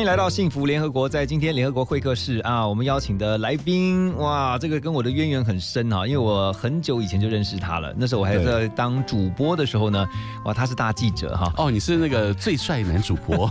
欢迎来到幸福联合国，在今天联合国会客室啊，我们邀请的来宾，哇，这个跟我的渊源很深啊，因为我很久以前就认识他了，那时候我还在当主播的时候呢，哇，他是大记者哈，哦，你是那个最帅男主播，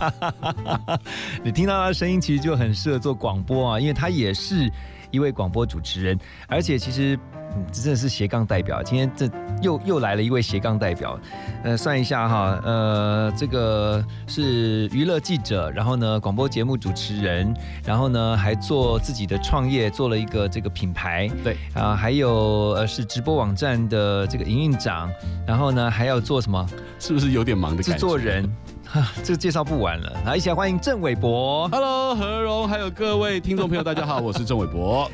你听到他的声音其实就很适合做广播啊，因为他也是一位广播主持人，而且其实。嗯，这真的是斜杠代表。今天这又又来了一位斜杠代表，呃，算一下哈，呃，这个是娱乐记者，然后呢，广播节目主持人，然后呢，还做自己的创业，做了一个这个品牌，对啊，还有呃是直播网站的这个营运长，然后呢还要做什么是不是有点忙的制感觉？作人，哈，这个介绍不完了，来一起来欢迎郑伟博。Hello，何荣，还有各位听众朋友，大家好，我是郑伟博。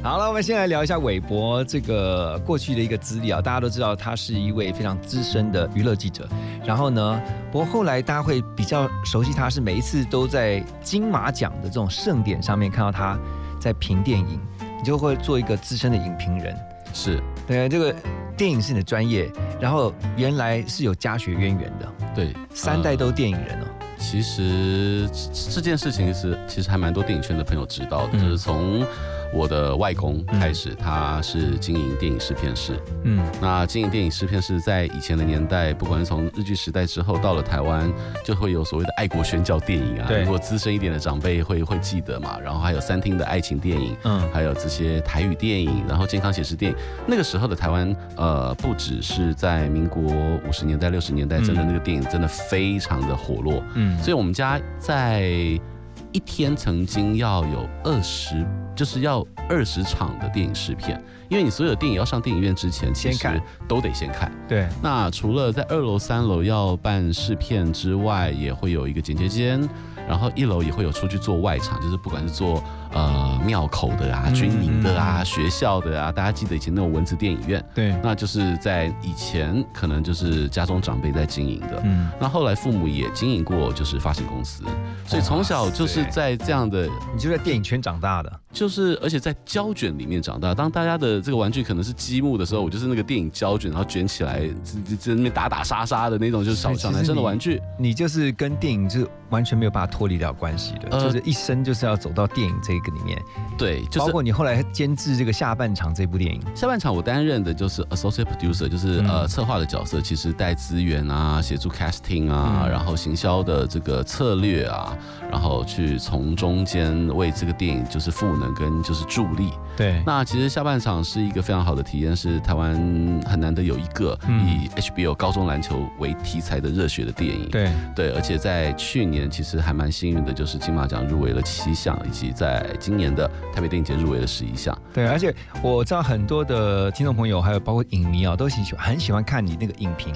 好了，我们先来聊一下韦伯这个过去的一个资历啊。大家都知道他是一位非常资深的娱乐记者，然后呢，不过后来大家会比较熟悉他，是每一次都在金马奖的这种盛典上面看到他在评电影，你就会做一个资深的影评人。是。对，这个电影是你的专业，然后原来是有家学渊源的，对，三代都呃电影人哦。其实这这件事情是，其实还蛮多电影圈的朋友知道的，嗯。就是从我的外公开始，他是经营电影制片室。嗯，那经营电影制片室在以前的年代，不管是从日剧时代之后到了台湾，就会有所谓的爱国宣教电影啊。对如果资深一点的长辈会会记得嘛，然后还有三厅的爱情电影，嗯还有这些台语电影，然后健康写实电影。那个时候的台湾，呃，不只是在民国五十年代、六十年代，真的那个电影真的非常的火落。嗯所以我们家在一天曾经要有二十，就是要二十场的电影试片，因为你所有的电影要上电影院之前，其实都得先看。对，那除了在二楼、三楼要办试片之外，也会有一个剪接间，然后一楼也会有出去做外场，就是不管是做呃庙口的啊、嗯军营的啊、嗯学校的啊，大家记得以前那种文字电影院，对，那就是在以前可能就是家中长辈在经营的。嗯，那后来父母也经营过，就是发行公司，所以从小就是在这样的，你就在电影圈长大的。就是而且在胶卷里面长大。当大家的这个玩具可能是积木的时候，我就是那个电影胶卷，然后卷起来，在在那边打打杀杀的那种，就是小小男生的玩具。你就是跟电影是完全没有办法脱离掉关系的，呃就是一生就是要走到电影这个里面，对，就是包括你后来监制这个下半场这部电影，下半场我担任的就是 associate producer，就是、嗯。呃策划的角色，其实带资源啊，协助 casting 啊，嗯。然后行销的这个策略啊，然后去从中间为这个电影就是赋能跟就是助力。对，那其实下半场是一个非常好的体验，是台湾很难得有一个嗯。以 HBO 高中篮球为题材的热血的电影。对，对，而且在去年其实还蛮幸运的，就是金马奖入围了七项，以及在今年的台北电影节入围了十一项。对，而且我知道很多的听众朋友，还有包括影迷啊，都很喜欢很喜欢看你那个影评。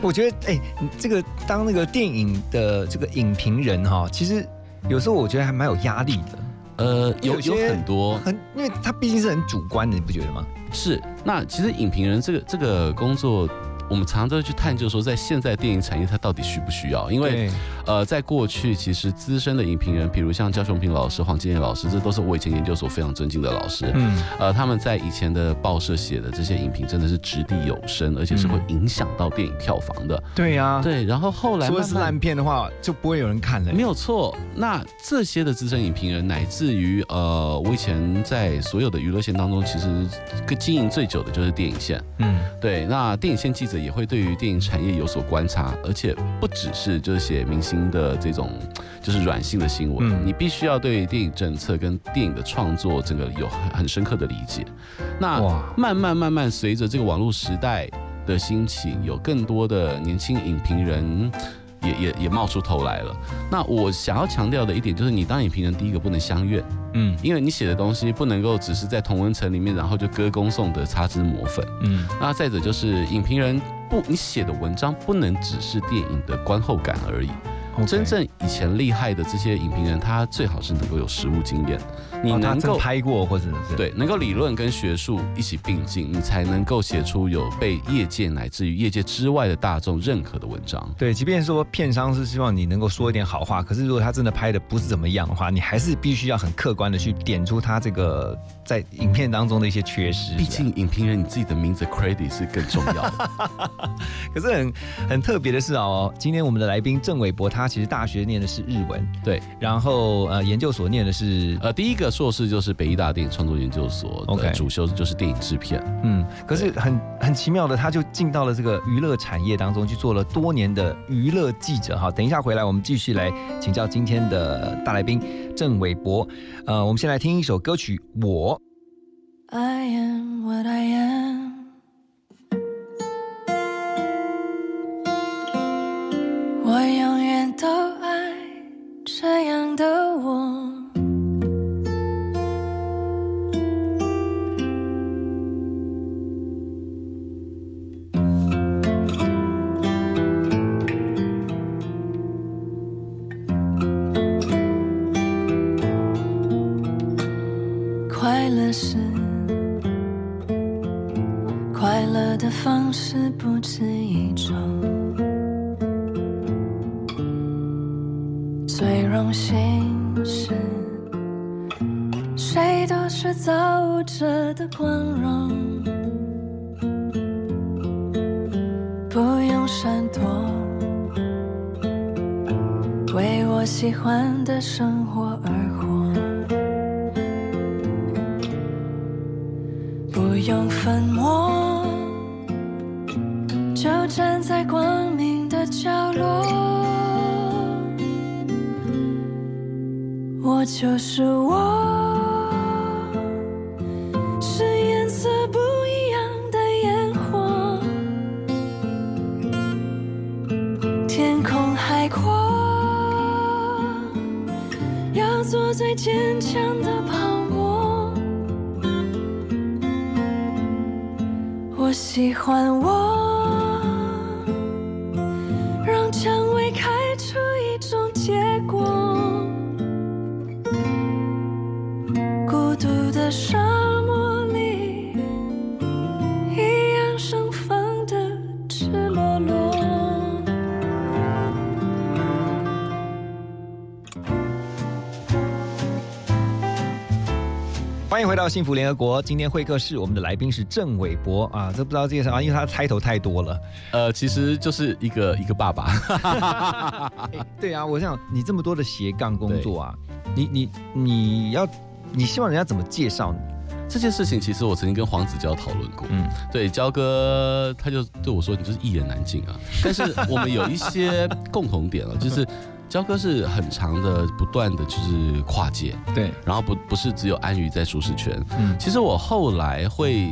我觉得，哎、你这个当那个电影的这个影评人哈，其实有时候我觉得还蛮有压力的，呃，有有有很多很，因为他毕竟是很主观的，你不觉得吗？是，那其实影评人这个这个工作，我们常常都会去探究说，在现在电影产业它到底需不需要？因为对呃，在过去其实资深的影评人，比如像焦雄平老师、黄金业老师，这都是我以前研究所非常尊敬的老师。嗯，呃，他们在以前的报社写的这些影评，真的是掷地有声，而且是会影响到电影票房的。对呀、对，然后后来如果是烂片的话，就不会有人看了。没有错，那这些的资深影评人，乃至于呃，我以前在所有的娱乐线当中，其实经营最久的就是电影线。嗯，对，那电影线记者也会对于电影产业有所观察，而且不只是就是写明星的这种就是软性的新闻，嗯你必须要对电影政策跟电影的创作这个有很很深刻的理解。那慢慢慢慢随着这个网络时代的兴起，有更多的年轻影评人。也也也冒出头来了。那我想要强调的一点就是，你当影评人，第一个不能相怨，嗯因为你写的东西不能够只是在同文层里面，然后就歌功颂德、擦脂抹粉。嗯那再者就是影评人不，你写的文章不能只是电影的观后感而已真正以前厉害的这些影评人，他最好是能够有实物经验，你能够。拍过或者是对，能够理论跟学术一起并进，你才能够写出有被业界乃至于业界之外的大众认可的文章。对，即便说片商是希望你能够说一点好话，可是如果他真的拍的不是怎么样的话，你还是必须要很客观的去点出他这个在影片当中的一些缺失。毕竟影评人你自己的名字 credit 是更重要的。可是很很特别的是哦，今天我们的来宾郑伟博，他其实大学念的是日文，对，然后呃研究所念的是呃，第一个硕士就是北医大电影创作研究所 OK 主修就是电影制片。嗯，可是很很奇妙的，他就进到了这个娱乐产业当中去做了多年的娱乐记者哈。等一下回来，我们继续来请教今天的大来宾郑伟博。呃，我们先来听一首歌曲《我》。I am what I am。我永远都爱这样的我。的沙漠里，一样盛放的赤裸裸。欢迎回到幸福联合国。今天会客室，我们的来宾是郑伟博啊，这不知道介绍啊，因为他开头太多了。呃，其实就是一个一个爸爸。哎 对啊，我想你这么多的斜杠工作啊，你你你要你希望人家怎么介绍你？这件事情其实我曾经跟黄子佼讨论过。嗯，对，焦哥他就对我说：“你就是一言难尽啊。”但是我们有一些共同点了，就是焦哥是很长的、不断的就是跨界，对，然后不不是只有安于在舒适圈。嗯其实我后来会。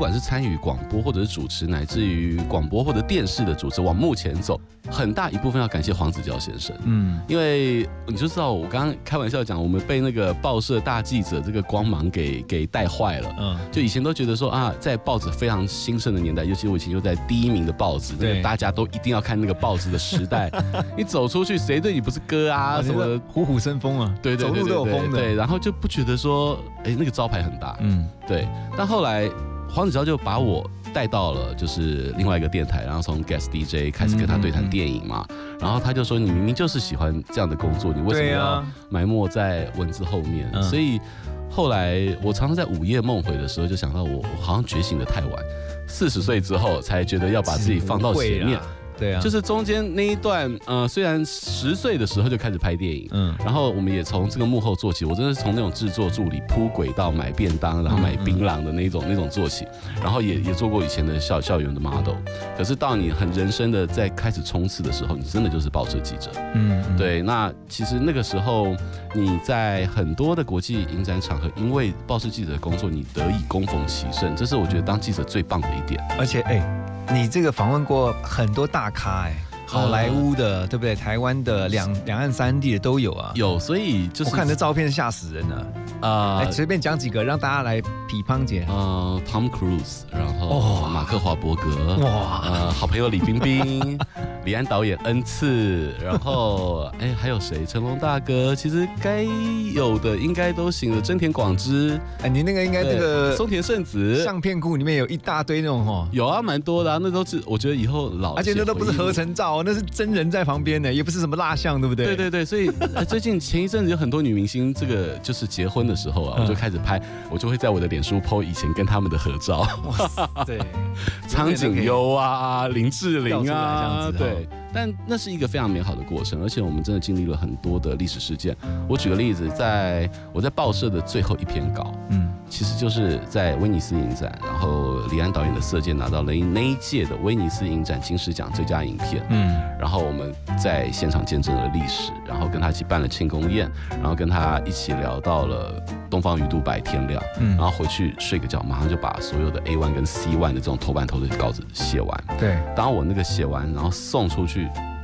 不管是参与广播或者是主持，乃至于广播或者电视的主持，往目前走，很大一部分要感谢黄子佼先生。嗯，因为你就知道，我刚刚开玩笑讲，我们被那个报社大记者这个光芒给给带坏了。嗯，就以前都觉得说啊，在报纸非常兴盛的年代，尤其我以前又在第一名的报纸，那对个大家都一定要看那个报纸的时代，你走出去，谁对你不是哥啊？啊，什什么么？虎虎生风啊，对对对对。对，然后就不觉得说，哎，那个招牌很大，嗯，对。但后来黄子佼就把我带到了就是另外一个电台，然后从 guest DJ 开始跟他对谈电影嘛，然后他就说你明明就是喜欢这样的工作，你为什么要埋没在文字后面？嗯。所以后来我常常在午夜梦回的时候，就想到我我好像觉醒的太晚，四十岁之后才觉得要把自己放到前面。对啊，就是是中间那一段，呃，虽然十岁的时候就开始拍电影，嗯，然后我们也从这个幕后做起，我真的是从那种制作助理铺轨道买便当，然后买槟榔的那种那种做起，然后也也做过以前的校校园的 model。可是到你很人生的在开始冲刺的时候，你真的就是报社记者。嗯，嗯，对，那其实那个时候你在很多的国际影展场合，因为报社记者的工作，你得以攻逢其胜，这是我觉得当记者最棒的一点。而且哎，你这个访问过很多大咖哎，好莱坞的，对不对？台湾的两两岸三地的都有啊。有，所以就是我看那照片吓死人了。啊哎，随便讲几个让大家来批判姐。呃，Tom Cruise，然后哦马克华伯格，哇，呃，好朋友李冰冰，李安导演恩赐，然后哎还有谁？成龙大哥，其实该有的应该都行了。真田广之，哎，你那个应该那个松田圣子，相片库里面有一大堆那种哦，有啊，蛮多的啊，那都是我觉得以后老，而且那都不是合。成照，那是真人在旁边呢，也不是什么蜡像，对不对？对对对，所以、呃最近前一阵子有很多女明星，这个就是结婚的时候啊，嗯我就开始拍，我就会在我的脸书 PO 以前跟他们的合照，对，苍井优啊、林志玲啊，子对。但那是一个非常美好的过程，而且我们真的经历了很多的历史事件。我举个例子，在我在报社的最后一篇稿，嗯其实就是在威尼斯影展，然后李安导演的《色戒》拿到了那一届的威尼斯影展金狮奖最佳影片。嗯然后我们在现场见证了历史，然后跟他一起办了庆功宴，然后跟他一起聊到了东方鱼肚白天亮，嗯然后回去睡个觉，马上就把所有的 A one 跟 C one 的这种头版头的稿子写完。对，当我那个写完，然后送出去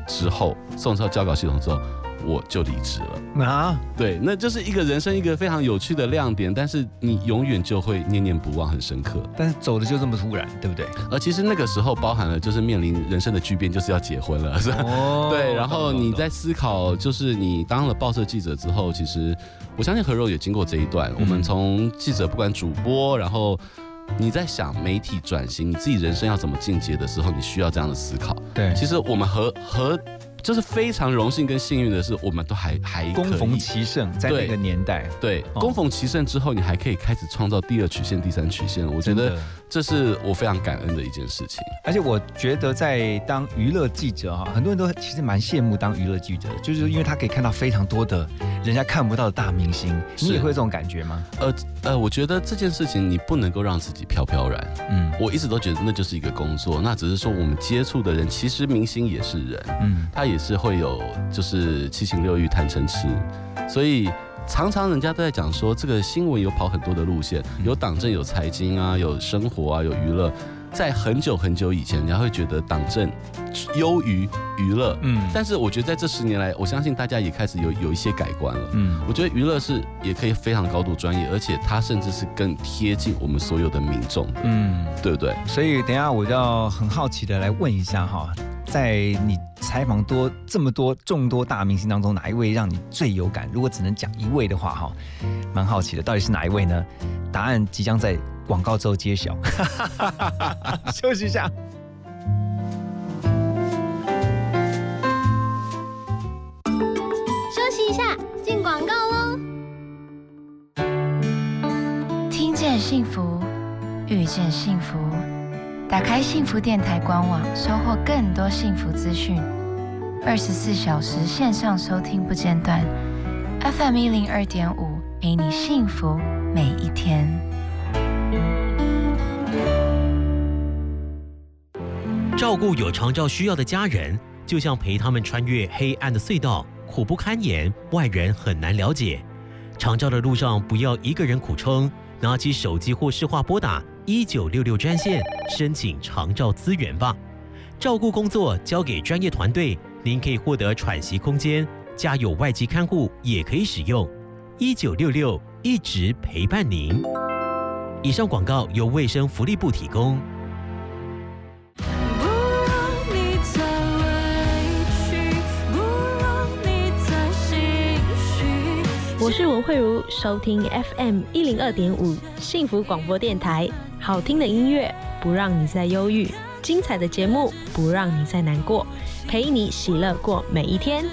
之后，送到交稿系统之后，我就离职了。啊，对，那就是一个人生一个非常有趣的亮点，但是你永远就会念念不忘，很深刻。但是走的就这么突然，对不对？而其实那个时候包含了就是面临人生的巨变，就是要结婚了，是吧哦 对，然后你在思考，就是你当了报社记者之后，其实我相信何柔也经过这一段。我们从记者不管主播，然后你在想媒体转型，你自己人生要怎么进阶的时候，你需要这样的思考。对，其实我们和和就是非常荣幸跟幸运的是，我们都还还恭逢其盛，在那个年代，对，哦恭逢其盛之后，你还可以开始创造第二曲线、第三曲线。我觉得这是我非常感恩的一件事情。而且我觉得在当娱乐记者哈，很多人都其实蛮羡慕当娱乐记者的，就是因为他可以看到非常多的人家看不到的大明星。你也会有这种感觉吗？呃呃，我觉得这件事情你不能够让自己飘飘然。嗯我一直都觉得那就是一个工作，那只是说我们接触的人，其实明星也是人，嗯，他也是会有就是七情六欲、贪嗔痴，所以常常人家都在讲说，这个新闻有跑很多的路线，有党政、有财经啊，有生活啊，有娱乐。在很久很久以前，人家会觉得党政优于娱乐，嗯但是我觉得在这十年来，我相信大家也开始有有一些改观了。嗯我觉得娱乐是也可以非常高度专业，而且它甚至是更贴近我们所有的民众的，嗯，对不对？所以等一下我就要很好奇的来问一下哈，在你采访多这么多众多大明星当中，哪一位让你最有感？如果只能讲一位的话哈，蛮好奇的，到底是哪一位呢？答案即将在广告之后揭晓。休息一下。休息一下，进广告喽。听见幸福，遇见幸福。打开幸福电台官网，收获更多幸福资讯。二十四小时线上收听不间断，FM 一零二点五，陪你幸福每一天。照顾有长照需要的家人，就像陪他们穿越黑暗的隧道，苦不堪言，外人很难了解。长照的路上，不要一个人苦撑，拿起手机或视话拨打一九六六专线，申请长照资源吧。照顾工作交给专业团队，您可以获得喘息空间，家有外籍看护也可以使用。一九六六一直陪伴您。以上广告由卫生福利部提供。我是文慧茹，收听 FM 一零二点五幸福广播电台，好听的音乐不让你再忧郁，精彩的节目不让你再难过，陪你喜乐过每一天。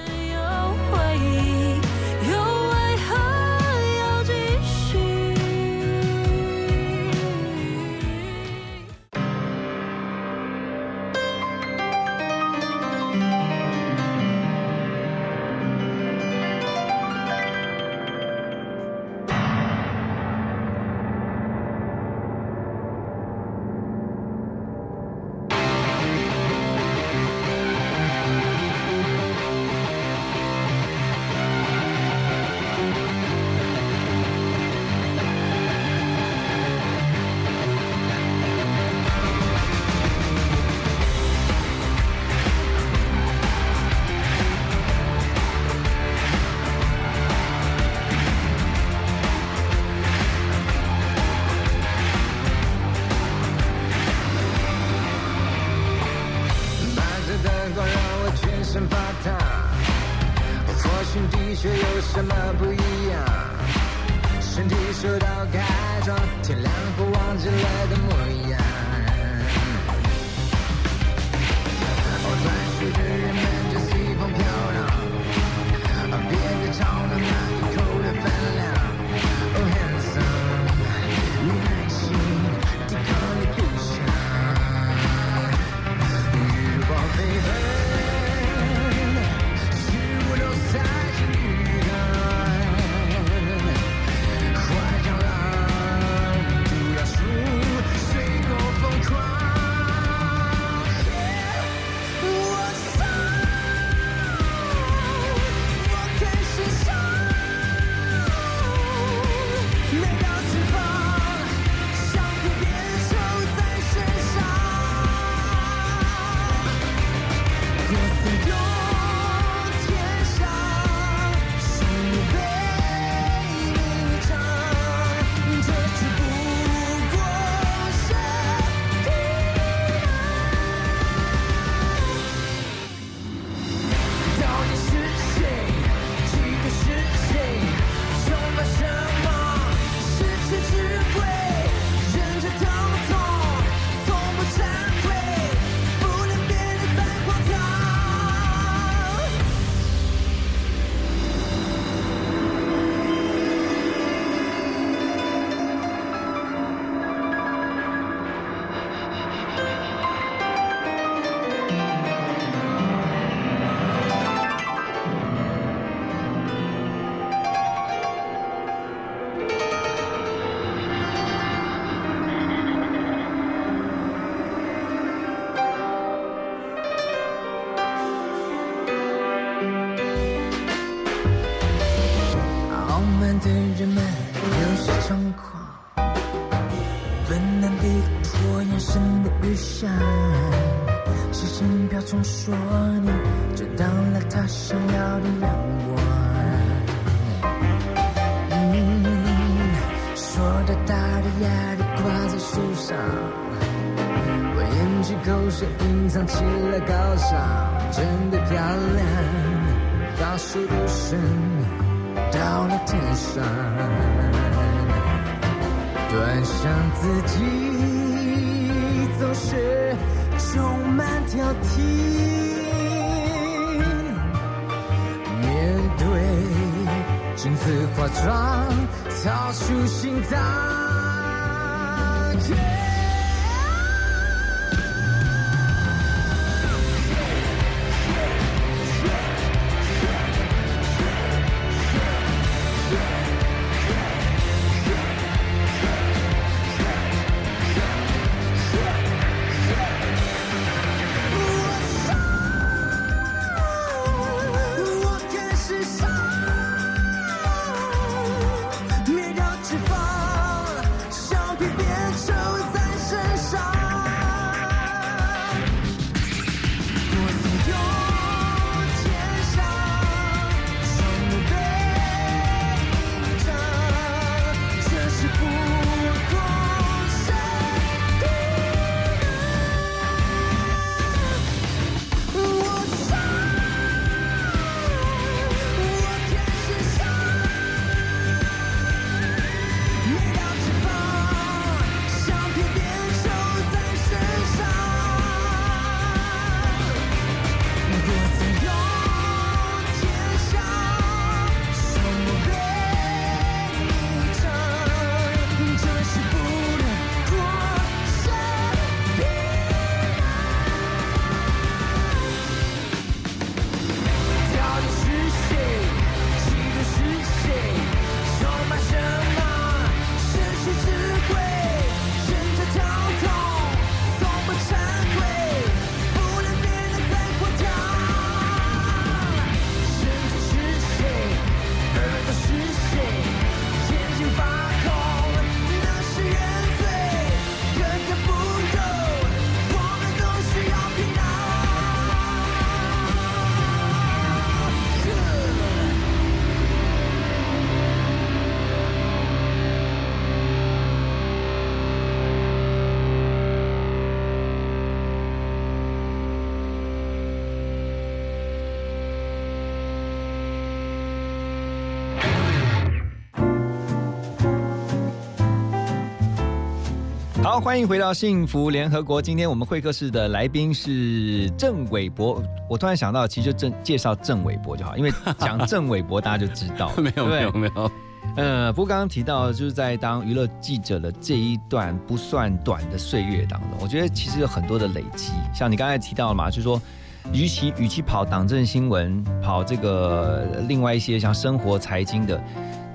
不想时针瓢虫说你追到了他想要的阳光，嗯说大大的压力挂在树上，我咽着口水隐藏起了高尚，真的漂亮。大树的身到了天上，端详自己。总是充满挑剔。面对镜子化妆掏出心脏。好，欢迎回到幸福联合国。今天我们会客室的来宾是郑伟博。我突然想到，其实就郑介绍郑伟博就好，因为讲郑伟博大家就知道 没有没有没有，呃，不过刚刚提到，就是在当娱乐记者的这一段不算短的岁月当中，我觉得其实有很多的累积。像你刚才提到了嘛，就是说，与其与其跑党政新闻，跑这个呃另外一些像生活财经的，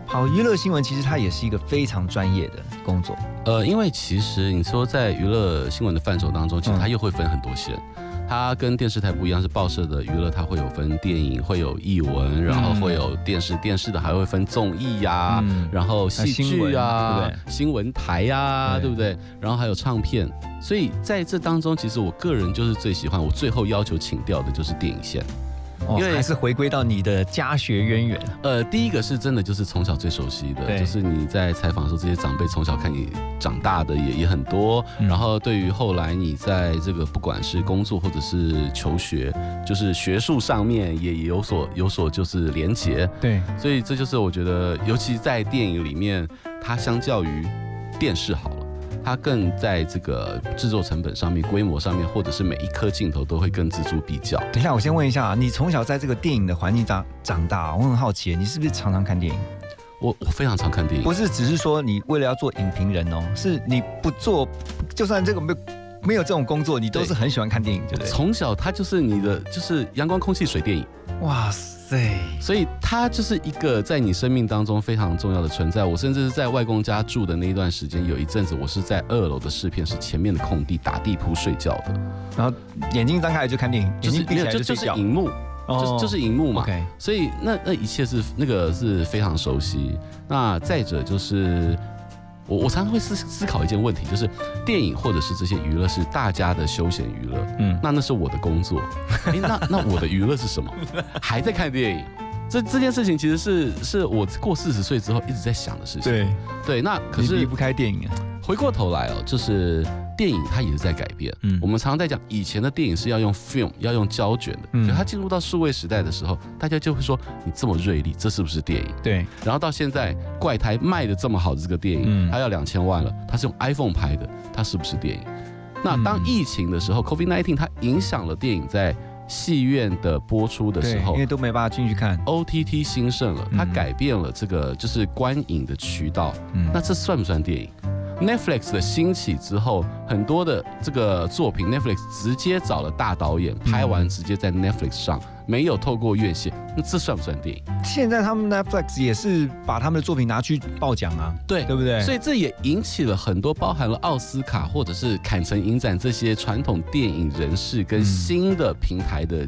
跑娱乐新闻，其实它也是一个非常专业的工作。呃，因为其实你说在娱乐新闻的范畴当中，其实它又会分很多线。它跟电视台不一样，是报社的娱乐，它会有分电影，会有译文，然后会有电视，电视的还会分综艺呀、嗯然后戏剧啊，新闻对不新闻台呀、对对不对？然后还有唱片，所以在这当中，其实我个人就是最喜欢，我最后要求请调的就是电影线。哦因为还是回归到你的家学渊源。呃，第一个是真的就是从小最熟悉的，就是你在采访的时候，这些长辈从小看你长大的也也很多。嗯然后对于后来你在这个不管是工作或者是求学，就是学术上面也也有所有所就是连结。对，所以这就是我觉得，尤其在电影里面，它相较于电视好了。它更在这个制作成本上面、规模上面，或者是每一颗镜头都会更锱铢比较。等一下，我先问一下啊，你从小在这个电影的环境长长大，我很好奇，你是不是常常看电影？我我非常常看电影不，是只是说你为了要做影评人哦，是你不做，就算这个没有没有这种工作，你都是很喜欢看电影，对不对？从小它就是你的就是阳光、空气、水电影。哇塞，所以他就是一个在你生命当中非常重要的存在。我甚至是在外公家住的那一段时间，有一阵子我是在二楼的试片室前面的空地打地铺睡觉的，然后眼睛张开来就看电影，就是眼睛闭起来就睡觉，就是荧幕，就是就是荧幕嘛。所以那那一切是那个是非常熟悉。那再者就是。我我常常会思思考一件问题，就是电影或者是这些娱乐是大家的休闲娱乐，嗯，那那是我的工作，哎，那那我的娱乐是什么？还在看电影，这这件事情其实是是我过四十岁之后一直在想的事情。对，对，那可是你离不开电影啊，回过头来哦，就是电影它也是在改变。嗯我们常常在讲以前的电影是要用 film 要用胶卷的，嗯可它进入到数位时代的时候，大家就会说你这么锐利，这是不是电影？对，然后到现在怪胎卖的这么好的这个电影，嗯它要两千万了，它是用 iPhone 拍的，它是不是电影？那当嗯疫情的时候，COVID 1 9它影响了电影在戏院的播出的，时候因为。都没办法进去看，OTT 兴盛了，它嗯改变了这个就是观影的渠道，嗯。那这算不算电影？Netflix 的兴起之后，很多的这个作品，Netflix 直接找了大导演拍完，直接在 Netflix 上，没有透过院线，那这算不算电影？现在他们 Netflix 也是把他们的作品拿去报奖啊，对对不对？所以这也引起了很多包含了奥斯卡或者是坎城影展这些传统电影人士跟嗯新的平台的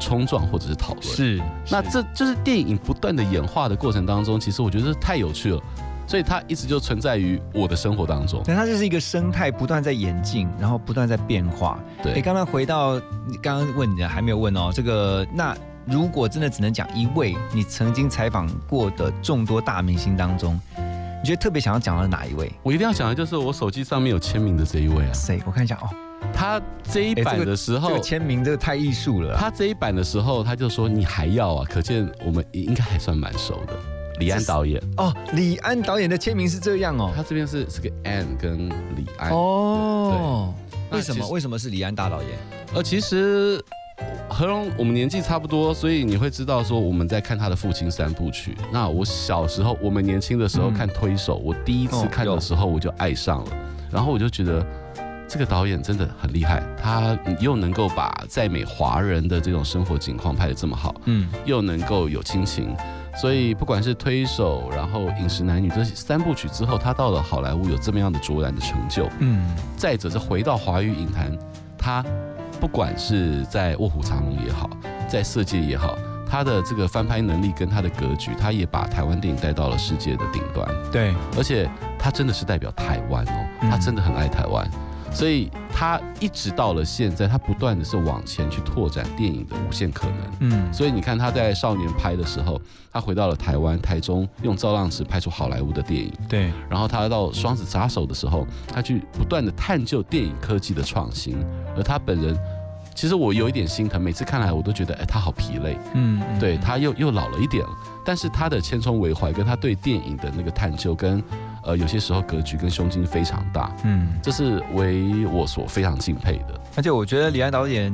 冲撞或者是讨论。是，那这就是电影不断的演化的过程当中，其实我觉得太有趣了，所以它一直就存在于我的生活当中。对，它就是一个生态不断在演进，然后不断在变化。对哎，刚刚回到你刚刚问你的还没有问哦，这个那如果真的只能讲一位你曾经采访过的众多大明星当中，你觉得特别想要讲的哪一位？我一定要讲的就是我手机上面有签名的这一位啊，谁？我看一下哦，他这一版的时候这个，签名这个太艺术了啊。他这一版的时候他就说你还要啊，可见我们应该还算蛮熟的。李安导演，哦，李安导演的签名是这样哦。他这边是是个 Anne 跟李安。哦，对为什么？为什么是李安大导演？呃，其实何荣我们年纪差不多，所以你会知道说我们在看他的父亲三部曲。那我小时候，我们年轻的时候嗯看推手，我第一次看的时候我就爱上了，然后我就觉得。这个导演真的很厉害，他又能够把在美华人的这种生活景况拍得这么好，嗯，又能够有亲情，所以不管是推手，然后饮食男女这三部曲之后，他到了好莱坞有这么样的卓然的成就。嗯，再者是回到华语影坛，他不管是在《卧虎藏龙》也好，在《色戒》也好，他的这个翻拍能力跟他的格局，他也把台湾电影带到了世界的顶端。对，而且他真的是代表台湾哦，嗯他真的很爱台湾，所以他一直到了现在，他不断的是往前去拓展电影的无限可能。嗯，所以你看他在少年拍的时候，他回到了台湾台中，用造浪池拍出好莱坞的电影。对，然后他到双子杀手的时候，他去不断的探究电影科技的创新，而他本人。其实我有一点心疼，每次看来我都觉得，哎，他好疲累，嗯，嗯对，他又又老了一点了。但是他的千疮为怀，跟他对电影的那个探究，跟呃，有些时候格局跟胸襟非常大，嗯，这是为我所非常敬佩的。而且我觉得李安导演。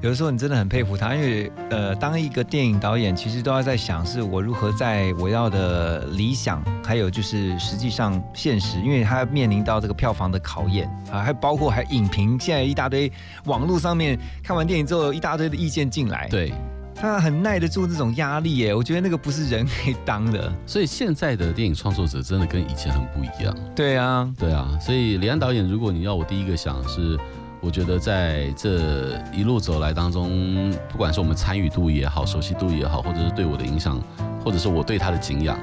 有的时候你真的很佩服他，因为呃，当一个电影导演，其实都要在想，是我如何在我要的理想，还有就是实际上现实，因为他面临到这个票房的考验啊，还包括还影评，现在一大堆网络上面看完电影之后一大堆的意见进来，对，他很耐得住这种压力耶，我觉得那个不是人可以当的。所以现在的电影创作者真的跟以前很不一样。对啊，对啊，所以李安导演，如果你要我第一个想是。我觉得在这一路走来当中，不管是我们参与度也好，熟悉度也好，或者是对我的影响，或者是我对他的敬仰，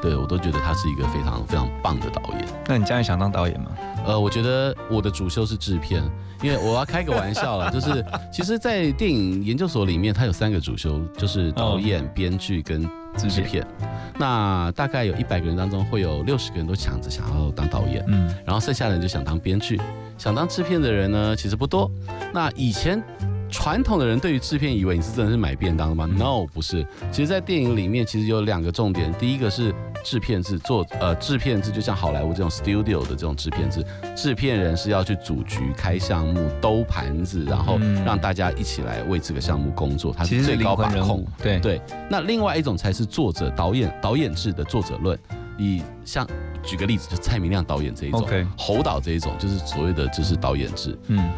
对我都觉得他是一个非常非常棒的导演。那你将来想当导演吗？呃，我觉得我的主修是制片，因为我要开个玩笑了，就是 其实，在电影研究所里面，它有三个主修，就是导演、编剧跟制片。那大概有一百个人当中，会有六十个人都抢着想要当导演，嗯，然后剩下的人就想当编剧。想当制片的人呢，其实不多。那以前传统的人对于制片，以为你是真的是买便当的吗？No，不是。其实，在电影里面，其实有两个重点。第一个是制片制做，呃，制片制就像好莱坞这种 studio 的这种制片制，制片人是要去组局、开项目、兜盘子，然后让大家一起来为这个项目工作，它是最高把控。对对。那另外一种才是作者、导演、导演制的作者论，以像。举个例子，就蔡明亮导演这一种，侯导这一种，就是所谓的就是导演制。嗯，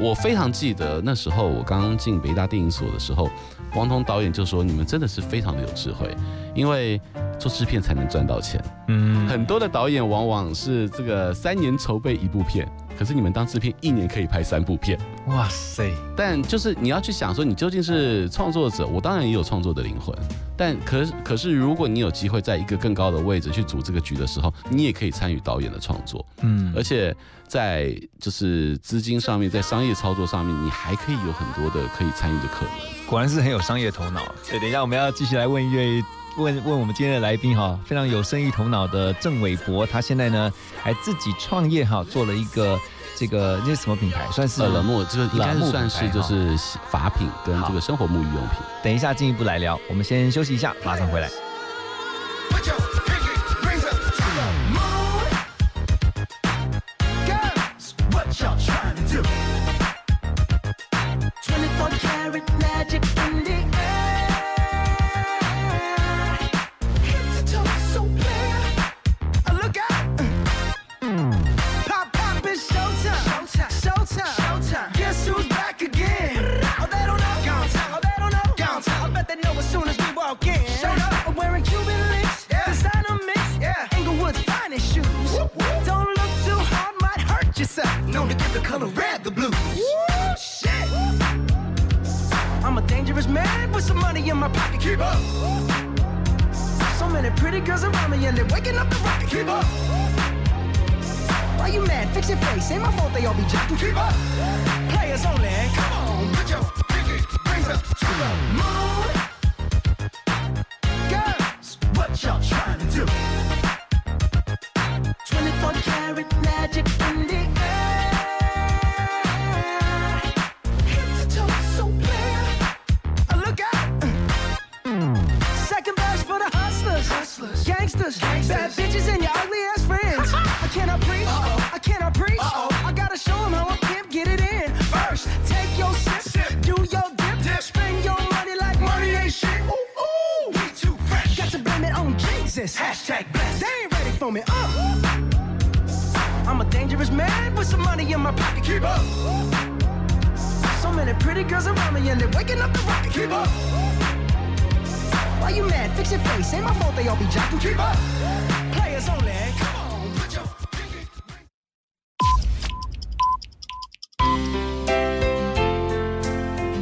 我非常记得那时候我刚刚进北大电影所的时候，王彤导演就说：“你们真的是非常的有智慧，因为做制片才能赚到钱。嗯，很多的导演往往是这个三年筹备一部片。”可是你们当制片一年可以拍三部片，哇塞！但就是你要去想说，你究竟是创作者，我当然也有创作的灵魂。但可是可是，如果你有机会在一个更高的位置去组这个局的时候，你也可以参与导演的创作。嗯，而且在就是资金上面，在商业操作上面，你还可以有很多的可以参与的可能。果然是很有商业头脑。对，等一下我们要继续来问一位。问问我们今天的来宾哈，非常有生意头脑的郑伟博，他现在呢还自己创业哈，做了一个这个那是什么品牌？算是冷漠，这个应该算是就是法品跟这个生活沐浴用品。等一下进一步来聊，我们先休息一下，马上回来。gonna rap the blues. Shit. I'm a dangerous man with some money in my pocket. Keep up. So many pretty girls around me and they're waking up the rocket. Keep up. Why you mad? Fix your face. Ain't my fault they all be jacking. Keep up. Players only. Come on, put your pinky rings up to the moon. Girls, what y'all trying to do? 24 karat magic.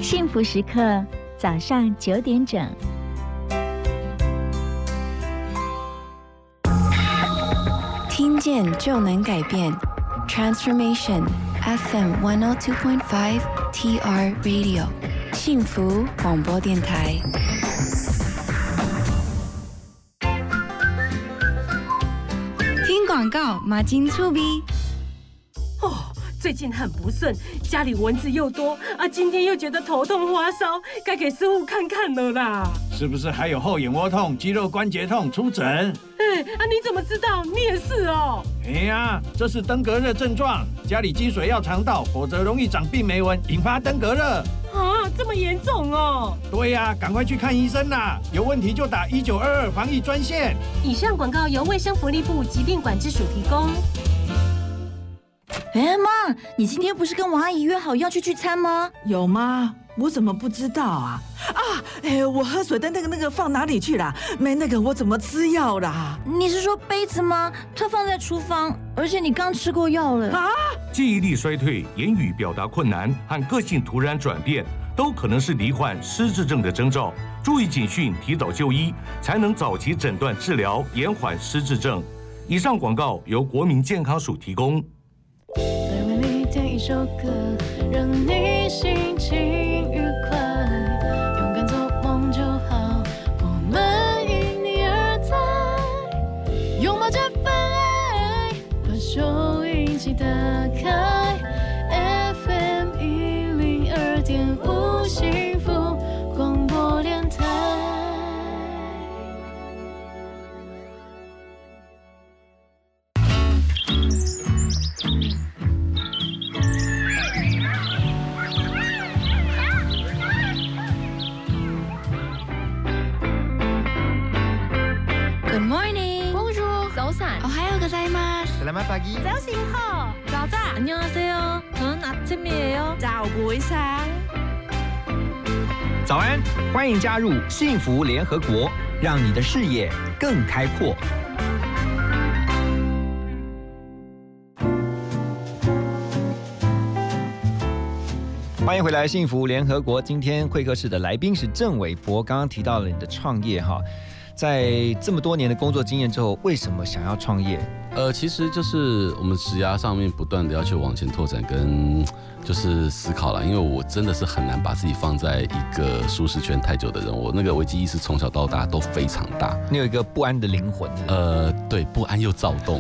幸福时刻，早上九点整。听见就能改变，Transformation FM one o two point five TR Radio，幸福广播电台。广告，马金粗逼。哦。最近很不顺，家里蚊子又多啊，今天又觉得头痛发烧，该给师傅看看了啦。是不是还有后眼窝痛、肌肉关节痛？出诊。哎哎，啊，你怎么知道？你也是哦。哎呀，这是登革热症状，家里积水要常倒，否则容易长病媒蚊，引发登革热。啊，这么严重哦！对呀，赶快去看医生啦！有问题就打一九二二防疫专线。以上广告由卫生福利部疾病管制署提供。哎妈，你今天不是跟王阿姨约好要去聚餐吗？有吗？我怎么不知道啊？啊，哎，我喝水的那个那个放哪里去了？没那个我怎么吃药啦？你是说杯子吗？它放在厨房，而且你刚吃过药了啊！记忆力衰退、言语表达困难和个性突然转变，都可能是罹患失智症的征兆。注意警讯，提早就医，才能早期诊断治疗，延缓失智症。以上广告由国民健康署提供为你点。一首歌，让你心情。早醒好，早早，안녕하세 요， 저는아침이에 요， 早부早安，欢迎加入幸福联合国，让你的视野更开阔。欢迎回来，幸福联合国。今天会客室的来宾是郑伟博，刚刚提到了你的创业哈，在这么多年的工作经验之后，为什么想要创业？ 呃，其实就是我们职涯上面不断的要去往前拓展跟。就是思考了，因为我真的是很难把自己放在一个舒适圈太久的人。我那个危机意识从小到大都非常大。你有一个不安的灵魂。呃，对，不安又躁动，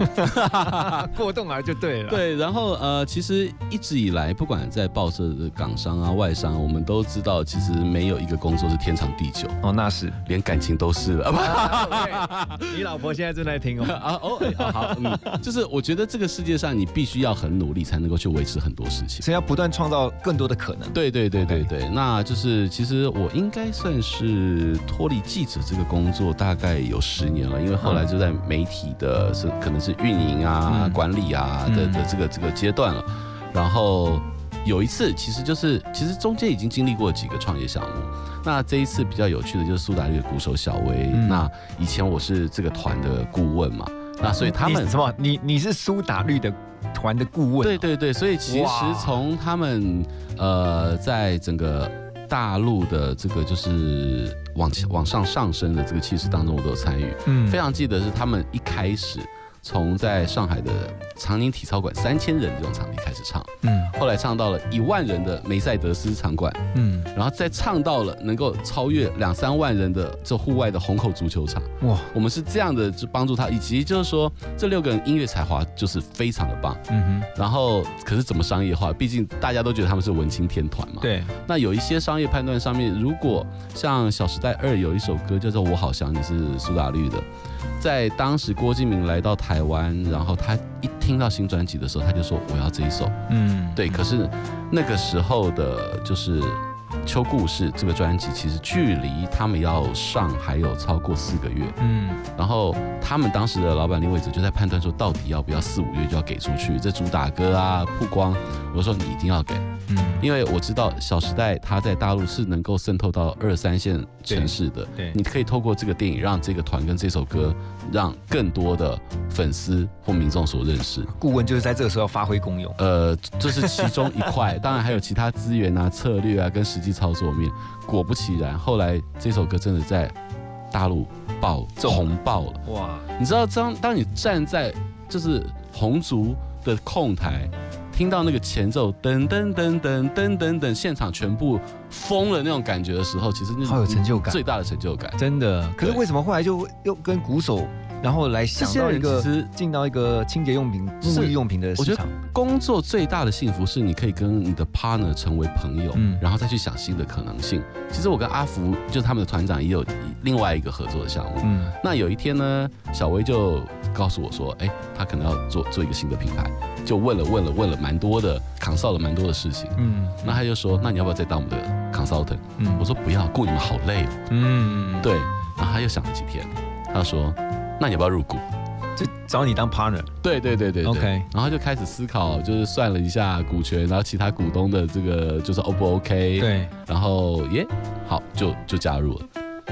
过动啊就对了。对，然后呃，其实一直以来，不管在报社的港商啊、外商，我们都知道，其实没有一个工作是天长地久。哦，那是，连感情都是了。你老婆现在正在听哦。啊哦，好，嗯，就是我觉得这个世界上，你必须要很努力，才能够去维持很多事情。所以要不。不断创造更多的可能。对对对对对，那就是其实我应该算是脱离记者这个工作大概有十年了，因为后来就在媒体的是可能是运营啊、管理啊的的这个这个阶段了。然后有一次，其实就是其实中间已经经历过几个创业项目。那这一次比较有趣的就是苏打绿的鼓手小薇。那以前我是这个团的顾问嘛。那所以他们什么？你你是苏打绿的团的顾问？对对对，所以其实从他们呃，在整个大陆的这个就是往往上上升的这个气势当中，我都有参与。嗯，非常记得是他们一开始。从在上海的长宁体操馆三千人这种场地开始唱，嗯，后来唱到了一万人的梅赛德斯场馆，嗯，然后再唱到了能够超越两三万人的这户外的虹口足球场，哇，我们是这样的就帮助他，以及就是说这六个人音乐才华就是非常的棒，嗯哼，然后可是怎么商业化？毕竟大家都觉得他们是文青天团嘛，对，那有一些商业判断上面，如果像《小时代二》有一首歌叫做《我好想你》，是苏打绿的。在当时，郭敬明来到台湾，然后他一听到新专辑的时候，他就说：“我要这一首。”嗯，对。可是那个时候的，就是《秋故事》这个专辑，其实距离他们要上还有超过四个月。嗯，然后他们当时的老板林伟哲就在判断说，到底要不要四五月就要给出去？这主打歌啊，曝光，我说你一定要给。嗯，因为我知道《小时代》它在大陆是能够渗透到二三线城市的。对，你可以透过这个电影，让这个团跟这首歌，让更多的粉丝或民众所认识。顾问就是在这个时候发挥功用。呃，这是其中一块，当然还有其他资源啊、策略啊跟实际操作面。果不其然，后来这首歌真的在大陆爆红爆了。哇！你知道，当当你站在就是红烛的控台。听到那个前奏噔噔噔噔噔噔噔，现场全部疯了那种感觉的时候，其实那好有成就感，最大的成就感，真的。可是为什么后来就又跟鼓手然后来想到一个其实进到一个清洁用品、沐浴用品的我觉得市场。工作最大的幸福是你可以跟你的 partner 成为朋友，嗯然后再去想新的可能性。其实我跟阿福就是他们的团长也有另外一个合作的项目。嗯那有一天呢，小薇就告诉我说，哎，他可能要做做一个新的品牌，就问了问了问了蛮多的 consult 了蛮多的事情。嗯那他就说，那你要不要再当我们的 consultant？嗯我说不要，雇你们好累哦。嗯，对，然后他又想了几天，他说，那你要不要入股？就找你当 partner。对对对对对 OK 然后就开始思考，就是算了一下股权，然后其他股东的这个就是 O 不 OK？对，然后耶，好就就加入了。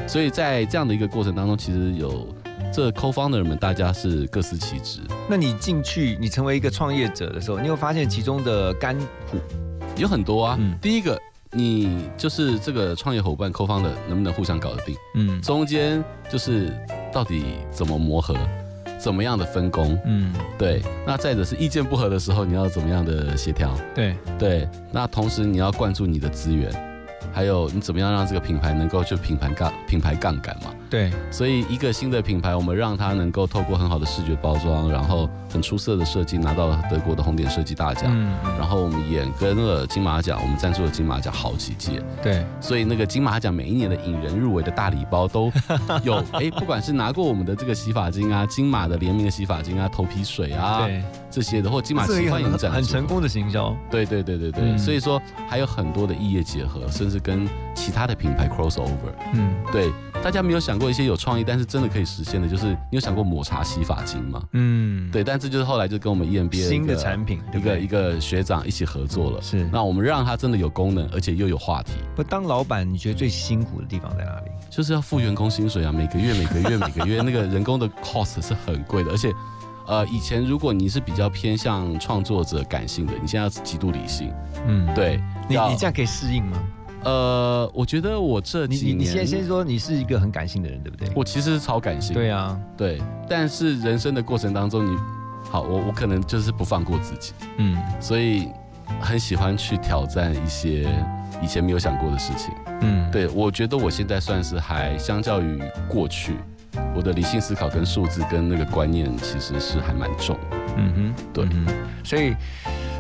所以在这样的一个过程当中，其实有这 co-founder 们大家是各司其职，那你进去，你成为一个创业者的时候，你有发现其中的甘苦？有很多啊。嗯第一个，你就是这个创业伙伴 co-founder 能不能互相搞得定？嗯中间就是到底怎么磨合，怎么样的分工？嗯，对。那再者是意见不合的时候，你要怎么样的协调？对对。那同时你要灌注你的资源，还有你怎么样让这个品牌能够就品牌杠品牌杠杆嘛？对，所以一个新的品牌，我们让它能够透过很好的视觉包装，然后很出色的设计，拿到德国的红点设计大奖。然后我们也跟了金马奖，我们赞助了金马奖好几届。对，所以那个金马奖每一年的引人入围的大礼包都有，哎，不管是拿过我们的这个洗发精啊，金马的联名的洗发精啊，头皮水啊，对这些的，或金马这个很奇幻影展很成功的行销。对对对对对，嗯所以说还有很多的异业结合，甚至跟其他的品牌 crossover。嗯，对，大家没有想过一些有创意，但是真的可以实现的，就是你有想过抹茶洗发精吗？嗯，对，但这就是后来就跟我们 EMBA 新的产品一个一个学长一起合作了。是那我们让它真的有功能，而且又有话题，不当老板，你觉得最辛苦的地方在哪里？就是要付员工薪水啊，每个月每个月每个月 那个人工的 cost 是很贵的，而且。呃，以前如果你是比较偏向创作者感性的，你现在要极度理性，嗯，对，你你这样可以适应吗？呃，我觉得我这你你你先先说你是一个很感性的人，对不对？我其实是超感性，对啊，对，但是人生的过程当中你，好，我我可能就是不放过自己，嗯所以很喜欢去挑战一些以前没有想过的事情。嗯，对我觉得我现在算是还相较于过去，我的理性思考跟数字跟那个观念其实是还蛮重。嗯哼，对，嗯哼，所以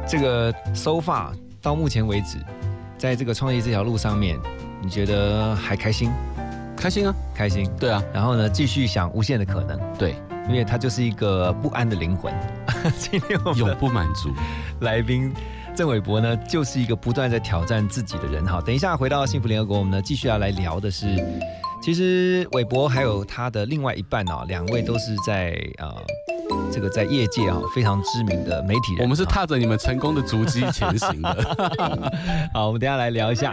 这个 so far 到目前为止，在这个创业这条路上面，你觉得还开心？开心啊，开心。对啊，然后呢，继续想无限的可能。对，因为他就是一个不安的灵魂。今天我们永不满足。来宾郑伟博呢，就是一个不断在挑战自己的人。哈，等一下回到幸福联合国，我们呢继续要来聊的是，其实伟博还有他的另外一半哦，两位都是在呃这个在业界啊非常知名的媒体人。我们是踏着你们成功的足迹前行的。好，我们等一下来聊一下。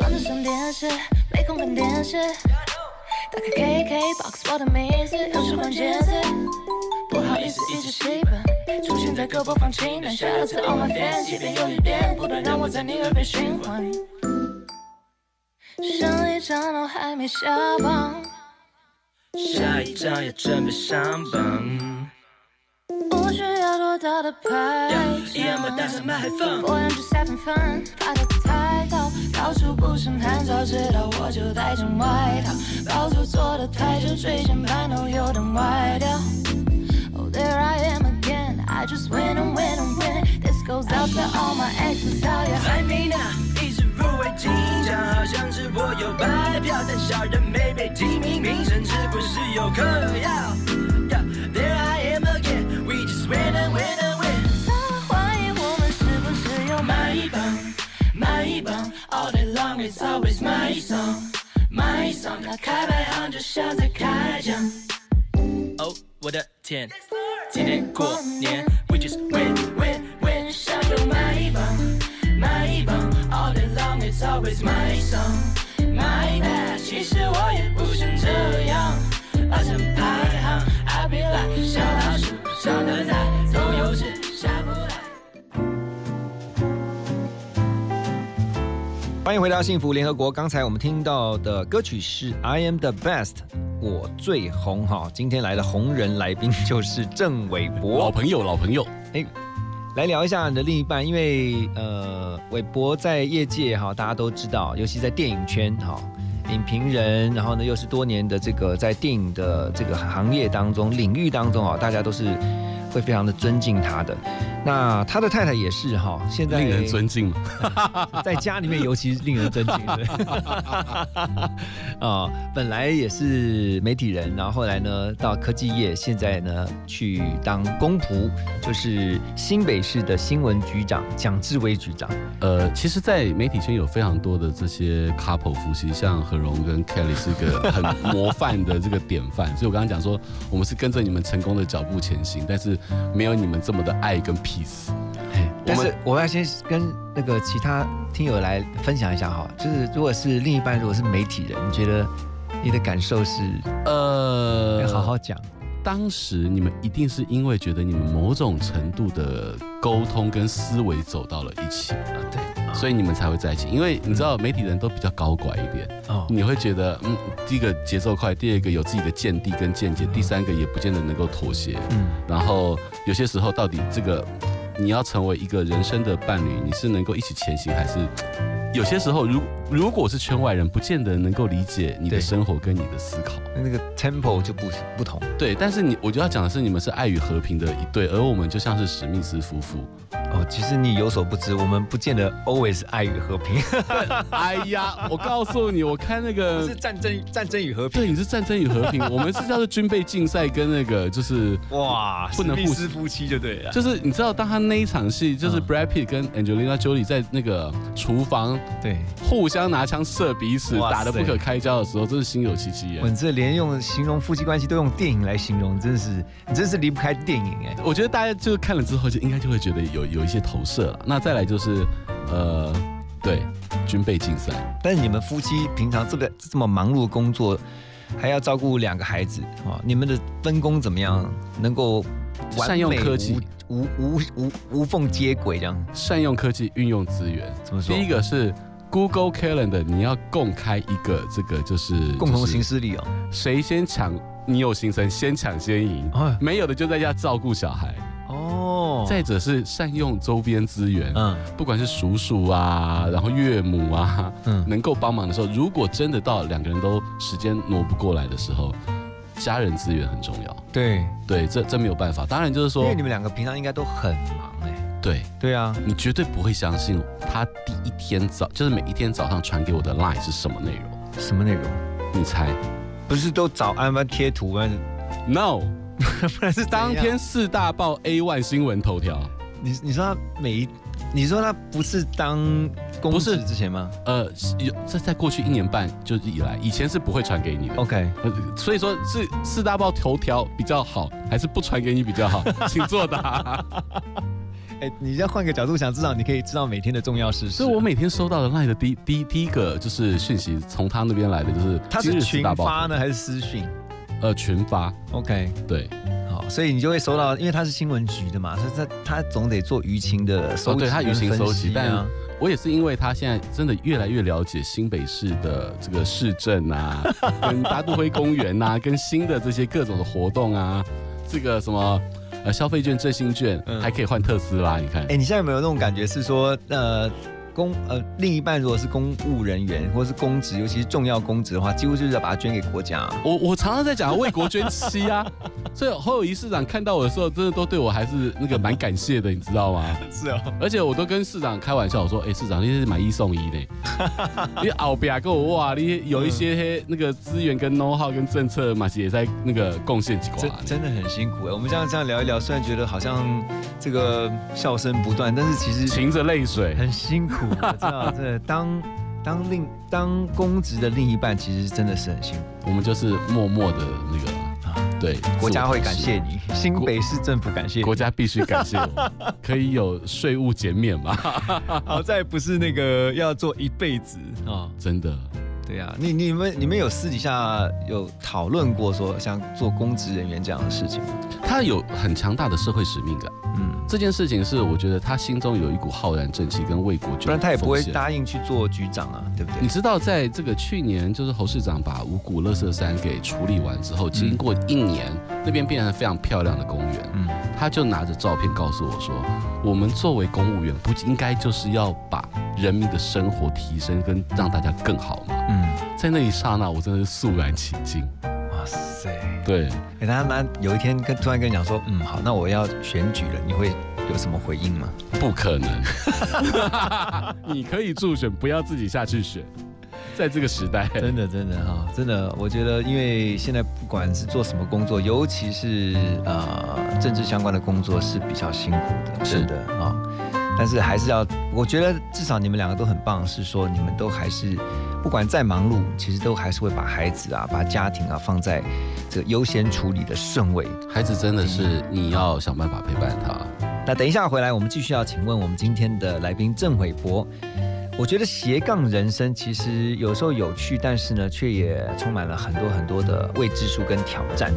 忙着上电视，没空看电视。打开 KKBOX 我的名字，又是关键字。不好意思，一直戏本出现在各播放清单。Shout out to all my fans，一遍又一遍，不断让我在你耳边循环。上一场都还没下榜，下一站要准备上榜。不需要多大的排场一样把带上麦克风我用这三分分，爬得太高，到处不胜寒，早知道我就带件外套。包住坐得太久，椎间盘都有点歪掉。Oh there I am again, I just win and win and win. This goes out to all my exes, how you 金奖，好像是我有白票，但小人没被提名，名声是不是有嗑药 There I am again, we just win and win and win。他们怀疑我们是不是有买一棒，买一棒，All day long it's always my song, my song。打开排行就像在开奖。哦，我的天，今天过年，we just win win win。It's always my song, my bad。其实我也不想这样，，I be like 小老鼠，上得菜，走有时下不来。欢迎回到幸福联合国。刚才我们听到的歌曲是《I Am the Best》，我最红哈。今天来的红人来宾就是郑伟博，老朋友，老朋友。哎，来聊一下你的另一半，因为呃，韦伯在业界哈，大家都知道，尤其在电影圈哈，影评人，然后呢又是多年的这个在电影的这个行业当中领域当中啊，大家都是会非常的尊敬他的。那他的太太也是哈，现在令人尊敬，在家里面尤其令人尊敬。啊，本来也是媒体人，然后后来呢到科技业，现在呢去当公仆，就是新北市的新闻局长蒋志威局长。呃，其实，在媒体圈有非常多的这些 couple 夫妻，像何荣跟 Kelly 是个很模范的这个典范。所以我刚刚讲说，我们是跟着你们成功的脚步前行，但是没有你们这么的爱跟 peace。但是我要先跟那个其他听友来分享一下哈，就是如果是另一半，如果是媒体人，你觉得你的感受是？呃，要好好讲。当时你们一定是因为觉得你们某种程度的沟通跟思维走到了一起啊，对，所以你们才会在一起。因为你知道媒体人都比较高拐一点，哦，你会觉得，嗯，第一个节奏快，第二个有自己的见地跟见解，第三个也不见得能够妥协，嗯，然后有些时候到底这个。你要成为一个人生的伴侣，你是能够一起前行，还是有些时候，如如果是圈外人，不见得能够理解你的生活跟你的思考，那个 tempo 就不不同。对，但是你，我就要讲的是，你们是爱与和平的一对，而我们就像是史密斯夫妇。哦，其实你有所不知，我们不见得 always 爱与和平。哎呀，我告诉你，我看那个是战争，战争与和平。对，你是战争与和平，我们是叫做军备竞赛跟那个就是哇，不能互撕夫妻就对了。就是你知道，当他那一场戏，就是 Brad Pitt 跟 Angelina Jolie 在那个厨房对互相拿枪射彼此，打得不可开交的时候，真是心有戚戚焉。我这连用形容夫妻关系都用电影来形容，真是你真是离不开电影哎。我觉得大家就是看了之后，就应该就会觉得有有一些投射了。那再来就是，呃，对，军备竞赛。但是你们夫妻平常这个这么忙碌的工作，还要照顾两个孩子啊，你们的分工怎么样？能够善用科技，无无无无缝接轨这样？善用科技，运用资源。怎么说？第一个是 Google Calendar，你要共开一个这个就是共同行事历哦。谁先抢，你有行程先抢先赢。没有的就在家照顾小孩。哦，再者是善用周边资源，嗯，不管是叔叔啊，然后岳母啊，嗯，能够帮忙的时候，如果真的到两个人都时间挪不过来的时候，家人资源很重要。对对，这这没有办法。当然就是说，因为你们两个平常应该都很忙哎。对对啊，你绝对不会相信他第一天早，就是每一天早上传给我的 line 是什么内容？什么内容？你猜？不是都早安吗？贴图吗？No。不然是当天四大报 A one 新闻头条。你你说他每一，你说他不是当公职之前吗？呃，有在在过去一年半就以来，以前是不会传给你的。OK，所以说是四大报头条比较好，还是不传给你比较好？请作答。哎，你要换个角度想，至少你可以知道每天的重要事实。所以我每天收到的 Lie 的第第第一个就是讯息，从他那边来的就是他是群发呢还是私讯？呃，群发，OK，对，好，所以你就会收到，因为他是新闻局的嘛，他他他总得做舆情的收集，对他舆情收集，但我也是因为他现在真的越来越了解新北市的这个市政啊，跟大都会公园呐，跟新的这些各种的活动啊，这个什么呃消费券、振兴券，还可以换特斯拉，你看，哎，你现在有没有那种感觉是说，呃？公呃，另一半如果是公务人员或者是公职，尤其是重要公职的话，几乎就是要把它捐给国家。我我常常在讲为国捐妻啊，所以侯友谊市长看到我的时候，真的都对我还是那个蛮感谢的，你知道吗？是哦，而且我都跟市长开玩笑，我说：“哎，市长，你是买一送一的，你后边跟我哇，你有一些那个资源跟 know how 跟政策嘛，也在那个贡献几块。”真的很辛苦哎。我们这样这样聊一聊，虽然觉得好像这个笑声不断，但是其实噙着泪水，很辛苦。我知道，这当当另当公职的另一半，其实真的是很辛苦。我们就是默默的那个啊，对，国家会感谢你，新北市政府感谢，国家必须感谢我，可以有税务减免嘛？好在不是那个要做一辈子啊，真的。对啊，你你们你们有私底下有讨论过说像做公职人员这样的事情吗？他有很强大的社会使命感。嗯，这件事情是我觉得他心中有一股浩然正气跟为国，不然他也不会答应去做局长啊，对不对？你知道，在这个去年，就是侯市长把五谷乐色山给处理完之后，经过一年，那边变成非常漂亮的公园。嗯，他就拿着照片告诉我说，我们作为公务员，不应该就是要把人民的生活提升跟让大家更好吗。嗯，在那一刹那，我真的是肃然起敬。哇塞，对，哎，他妈有一天跟突然跟你讲说，嗯，好，那我要选举了，你会有什么回应吗？不可能，你可以助选，不要自己下去选。在这个时代，真的真的哈，真的，我觉得，因为现在不管是做什么工作，尤其是呃政治相关的工作是比较辛苦的，是的啊。但是还是要，我觉得至少你们两个都很棒，是说你们都还是不管再忙碌，其实都还是会把孩子啊、把家庭啊放在这个优先处理的顺位。孩子真的是你要想办法陪伴他。那等一下回来，我们继续要请问我们今天的来宾郑伟博。我觉得斜杠人生其实有时候有趣，但是呢，却也充满了很多很多的未知数跟挑战。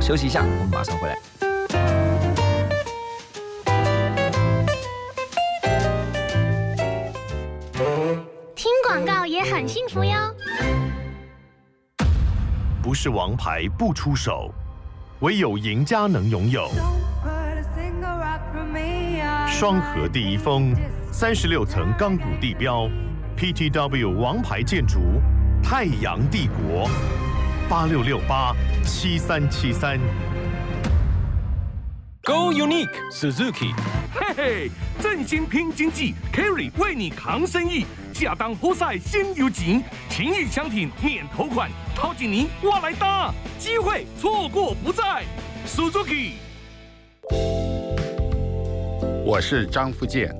休息一下，我们马上回来。不是王牌不出手，唯有赢家能拥有。双河第一峰，三十六层钢骨地标，PTW 王牌建筑，太阳帝国，八六六八七三七三。Go Unique Suzuki，嘿嘿，振兴拼经济，Kerry 为你扛生意，亚当活塞先有钱，情谊相挺免头款，陶景宁我来搭，机会错过不再，Suzuki。我是张福建，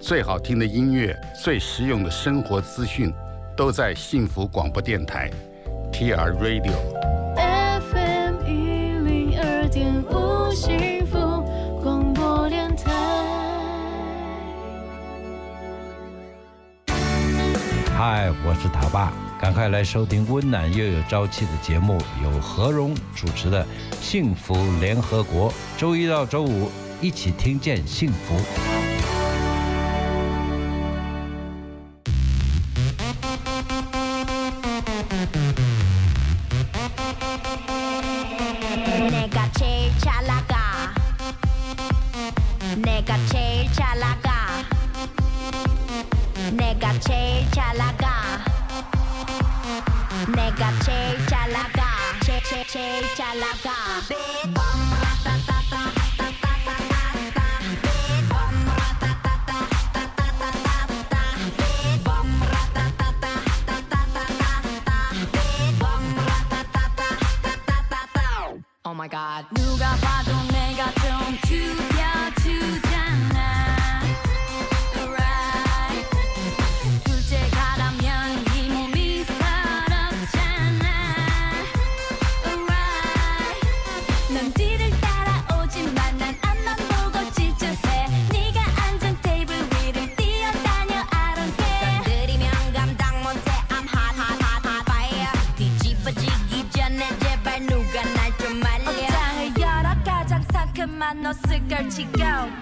最好听的音乐、最实用的生活资讯，都在幸福广播电台 TR Radio。FM 一零二点五嗨，我是塔爸，赶快来收听温暖又有朝气的节目，由何荣主持的《幸福联合国》，周一到周五一起听见幸福。 걸치고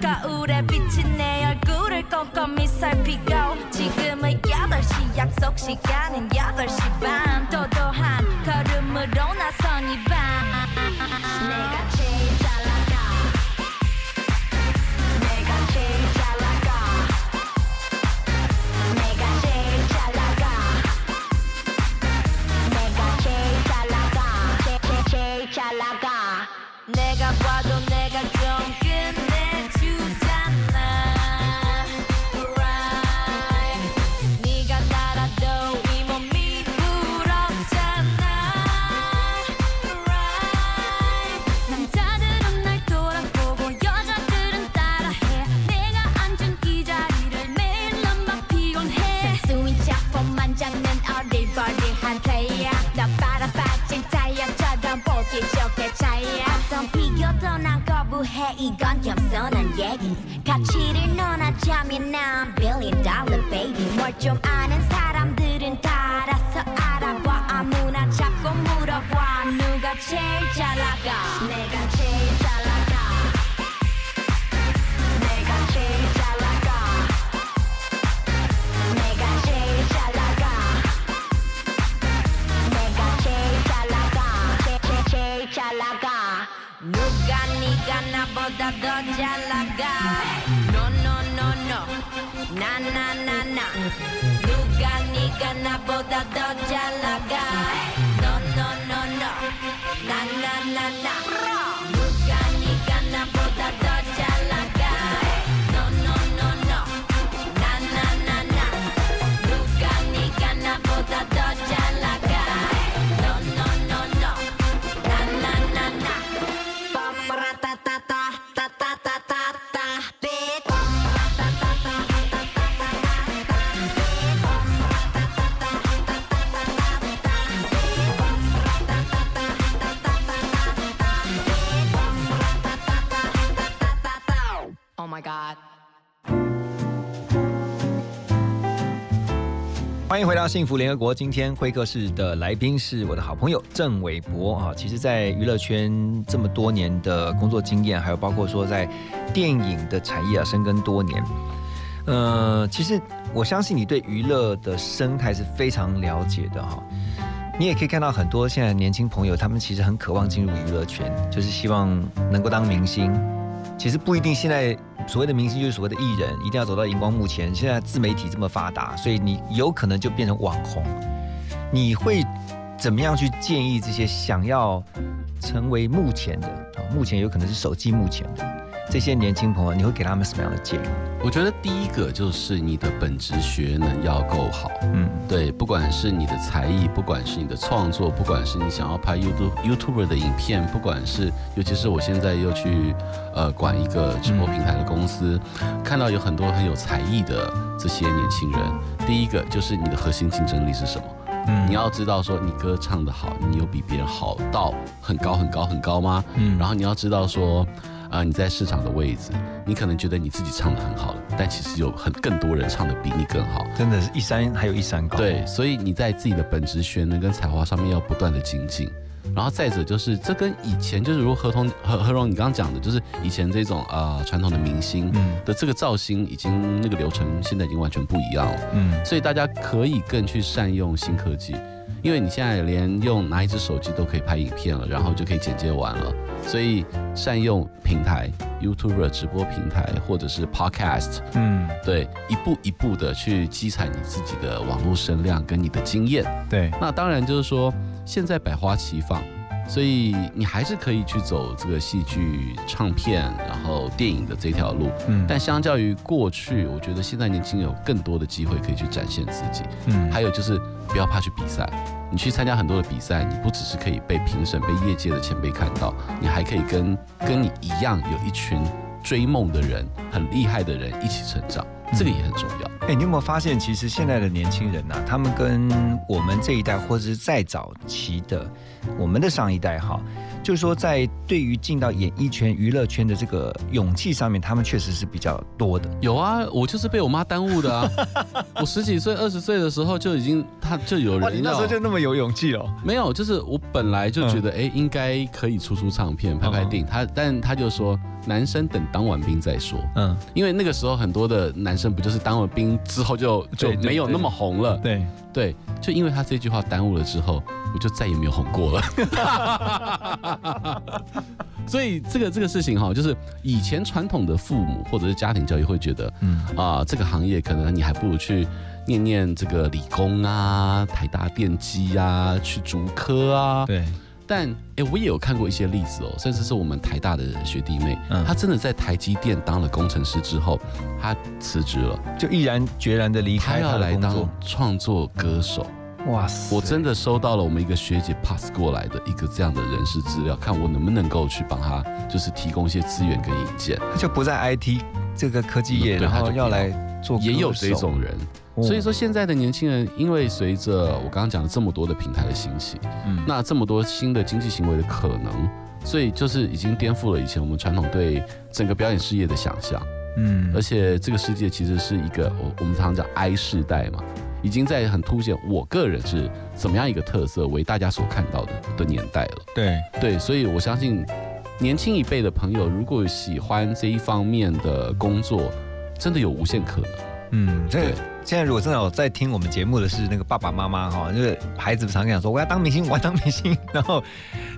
거울에 비친 내 얼굴을 꼼꼼히 살피고 지금은 8시 약속 시간은 Na na na 到幸福联合国。今天会客室的来宾是我的好朋友郑伟博啊。其实，在娱乐圈这么多年的工作经验，还有包括说在电影的产业啊深耕多年，呃，其实我相信你对娱乐的生态是非常了解的哈。你也可以看到很多现在年轻朋友，他们其实很渴望进入娱乐圈，就是希望能够当明星。其实不一定，现在所谓的明星就是所谓的艺人，一定要走到荧光幕前。现在自媒体这么发达，所以你有可能就变成网红。你会怎么样去建议这些想要成为幕前的啊？目前有可能是手机幕前的这些年轻朋友，你会给他们什么样的建议？我觉得第一个就是你的本职学能要够好，嗯，对，不管是你的才艺，不管是你的创作，不管是你想要拍 YouTube YouTuber 的影片，不管是，尤其是我现在又去呃管一个直播平台的公司，看到有很多很有才艺的这些年轻人，第一个就是你的核心竞争力是什么？嗯你要知道说你歌唱的好，你有比别人好到很高很高很高吗？嗯然后你要知道说，呃，你在市场的位置，你可能觉得你自己唱的很好了，但其实有很更多人唱的比你更好。真的是一山还有一山高。对，所以你在自己的本职学能跟才华上面要不断的精进。然后再者就是，这跟以前就是如果何同何何荣你刚刚讲的，就是以前这种呃传统的明星的这个造型，已经那个流程现在已经完全不一样了。嗯所以大家可以更去善用新科技，因为你现在连用拿一只手机都可以拍影片了，然后就可以剪接完了。所以善用平台，YouTube 直播平台或者是 Podcast，嗯，对，一步一步的去积攒你自己的网络声量跟你的经验。对，那当然就是说，现在百花齐放，所以你还是可以去走这个戏剧、唱片，然后电影的这条路。嗯但相较于过去，我觉得现在年轻人有更多的机会可以去展现自己。嗯还有就是不要怕去比赛，你去参加很多的比赛，你不只是可以被评审、被业界的前辈看到，你还可以跟跟你一样有一群追梦的人、很厉害的人一起成长，这个也很重要。哎、你有没有发现，其实现在的年轻人呐、他们跟我们这一代，或者是再早期的我们的上一代哈，就是说在对于进到演艺圈、娱乐圈的这个勇气上面，他们确实是比较多的。有啊，我就是被我妈耽误的啊！我十几岁、二十岁的时候就已经，他就有人要那时候就那么有勇气哦。没有，就是我本来就觉得，哎、应该可以出出唱片、拍拍电影。他，但他就说，男生等当完兵再说。嗯，因为那个时候很多的男生不就是当完兵之后就就没有那么红了？对对，就因为他这句话耽误了之后，我就再也没有红过了。所以这个这个事情哈，就是以前传统的父母或者是家庭教育会觉得，嗯啊、这个行业可能你还不如去念念这个理工啊、台大电机啊、去竹科啊。对。但哎、我也有看过一些例子哦，甚至是我们台大的学弟妹，嗯他真的在台积电当了工程师之后，他辞职了，就毅然决然的离他开他要来当。创作歌手。哇塞！我真的收到了我们一个学姐 pass 过来的一个这样的人事资料，看我能不能够去帮他，就是提供一些资源跟引荐。他就不在 IT 这个科技业，然后要来做歌，也有这种人。哦所以说，现在的年轻人，因为随着我刚刚讲的这么多的平台的兴起，嗯那这么多新的经济行为的可能，所以就是已经颠覆了以前我们传统对整个表演事业的想象。嗯而且这个世界其实是一个我我们常常讲 I 世代嘛，已经在很凸显我个人是怎么样一个特色为大家所看到的的年代了。对对，所以我相信年轻一辈的朋友，如果喜欢这一方面的工作，真的有无限可能。嗯，这现在如果真的有在听我们节目的是那个爸爸妈妈哈，就是孩子常跟讲说我要当明星，我要当明星，然后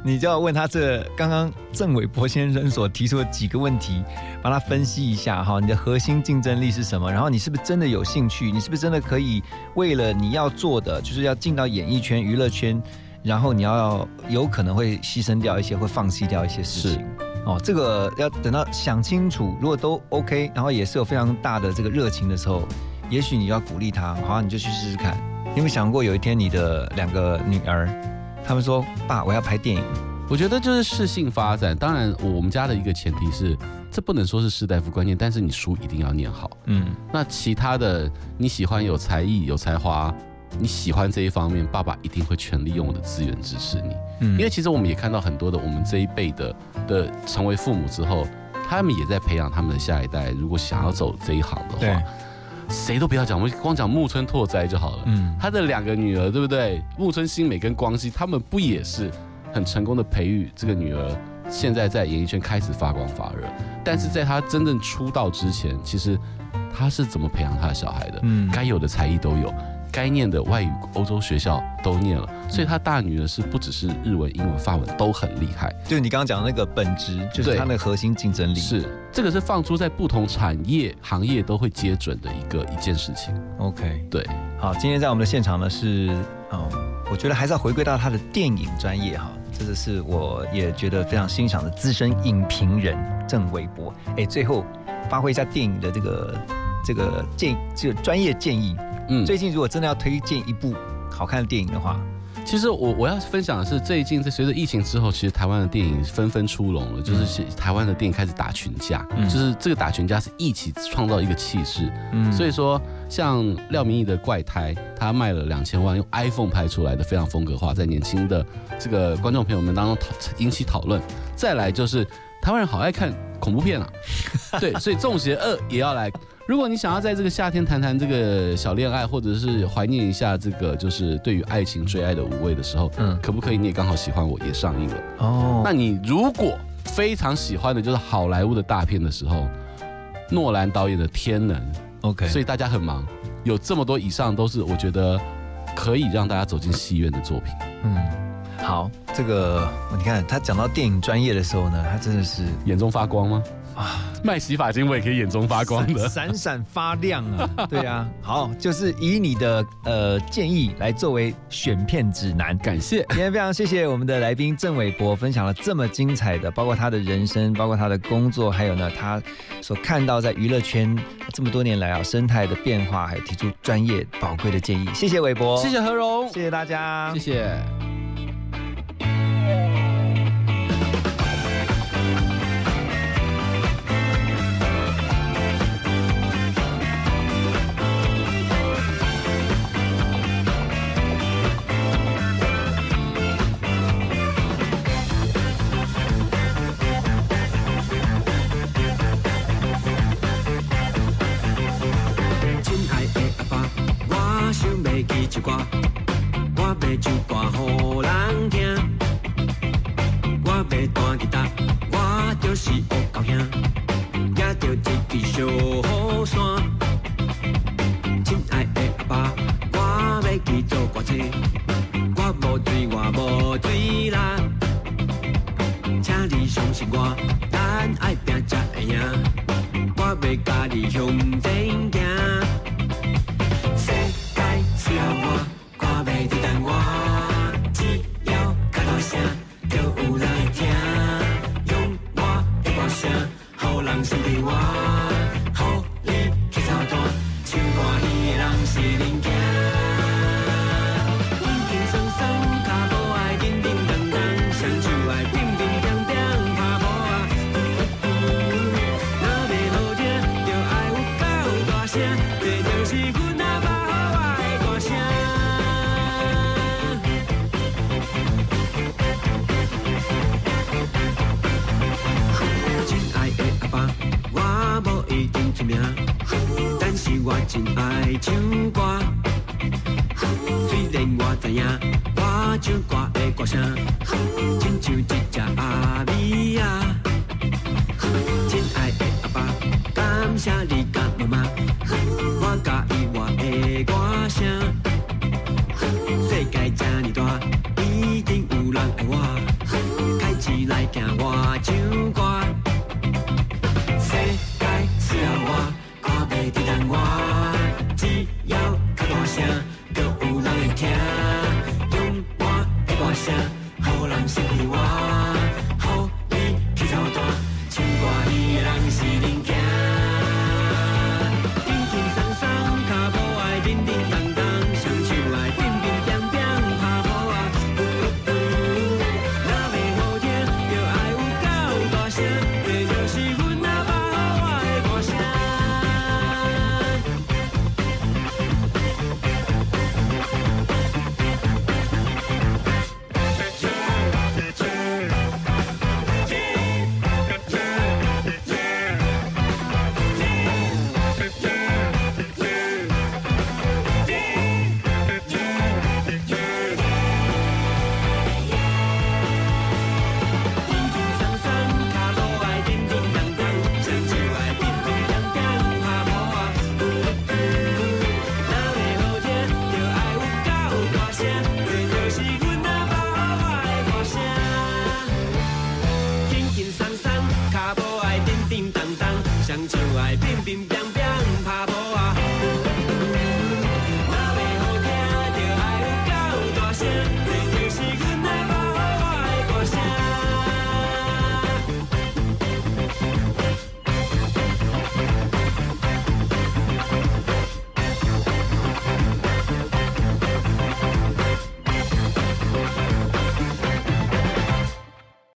你就要问他这刚刚郑伟博先生所提出的几个问题，帮他分析一下哈，你的核心竞争力是什么？然后你是不是真的有兴趣？你是不是真的可以为了你要做的，就是要进到演艺圈、娱乐圈，然后你要有可能会牺牲掉一些，会放弃掉一些事情。哦，这个要等到想清楚，如果都 OK，然后也是有非常大的这个热情的时候，也许你要鼓励他，好，你就去试试看。你有没有想过有一天你的两个女儿，他们说爸，我要拍电影，我觉得就是适性发展。当然，我们家的一个前提是，这不能说是士大夫观念，但是你书一定要念好。嗯，那其他的你喜欢有才艺、有才华，你喜欢这一方面，爸爸一定会全力用我的资源支持你。嗯因为其实我们也看到很多的我们这一辈的的成为父母之后，他们也在培养他们的下一代。如果想要走这一行的话，谁都不要讲，我们光讲木村拓哉就好了。嗯，他的两个女儿，对不对？木村新美跟光希，他们不也是很成功的培育这个女儿？现在在演艺圈开始发光发热，但是在他真正出道之前，其实他是怎么培养他的小孩的？嗯该有的才艺都有，该念的外语欧洲学校都念了，所以他大女儿是不只是日文、英文、法文都很厉害。就是你刚刚讲的那个本质，就是对它的核心竞争力。是这个是放出在不同产业行业都会接准的一个一件事情。OK，对，好，今天在我们的现场呢是，哦，我觉得还是要回归到他的电影专业哈，这个是我也觉得非常欣赏的资深影评人郑微博。哎，最后发挥一下电影的这个这个建这个专业建议。嗯最近如果真的要推荐一部好看的电影的话，其实我我要分享的是，最近在随着疫情之后，其实台湾的电影纷纷出笼了，就是是台湾的电影开始打群架，嗯就是这个打群架是一起创造一个气势。嗯所以说像廖明义的《怪胎》，他卖了两千万，用 iPhone 拍出来的，非常风格化，在年轻的这个观众朋友们当中讨引起讨论。再来就是台湾人好爱看恐怖片啊，对，所以《中邪二》也要来。如果你想要在这个夏天谈谈这个小恋爱，或者是怀念一下这个就是对于爱情追爱的无畏的时候，嗯可不可以？你也刚好喜欢我，也上映了。哦那你如果非常喜欢的就是好莱坞的大片的时候，诺兰导演的《天能》OK 所以大家很忙，有这么多以上都是我觉得可以让大家走进戏院的作品。嗯，好，这个你看他讲到电影专业的时候呢，他真的是眼中发光吗？啊，卖洗发精我也可以眼中发光的，闪闪发亮啊！对啊，好，就是以你的呃建议来作为选片指南。感谢，今天非常谢谢我们的来宾郑伟博分享了这么精彩的，包括他的人生，包括他的工作，还有呢他所看到在娱乐圈这么多年来啊生态的变化，还有提出专业宝贵的建议。谢谢伟博，谢谢何荣，谢谢大家，谢谢。歌，我要唱歌给人听。亲爱的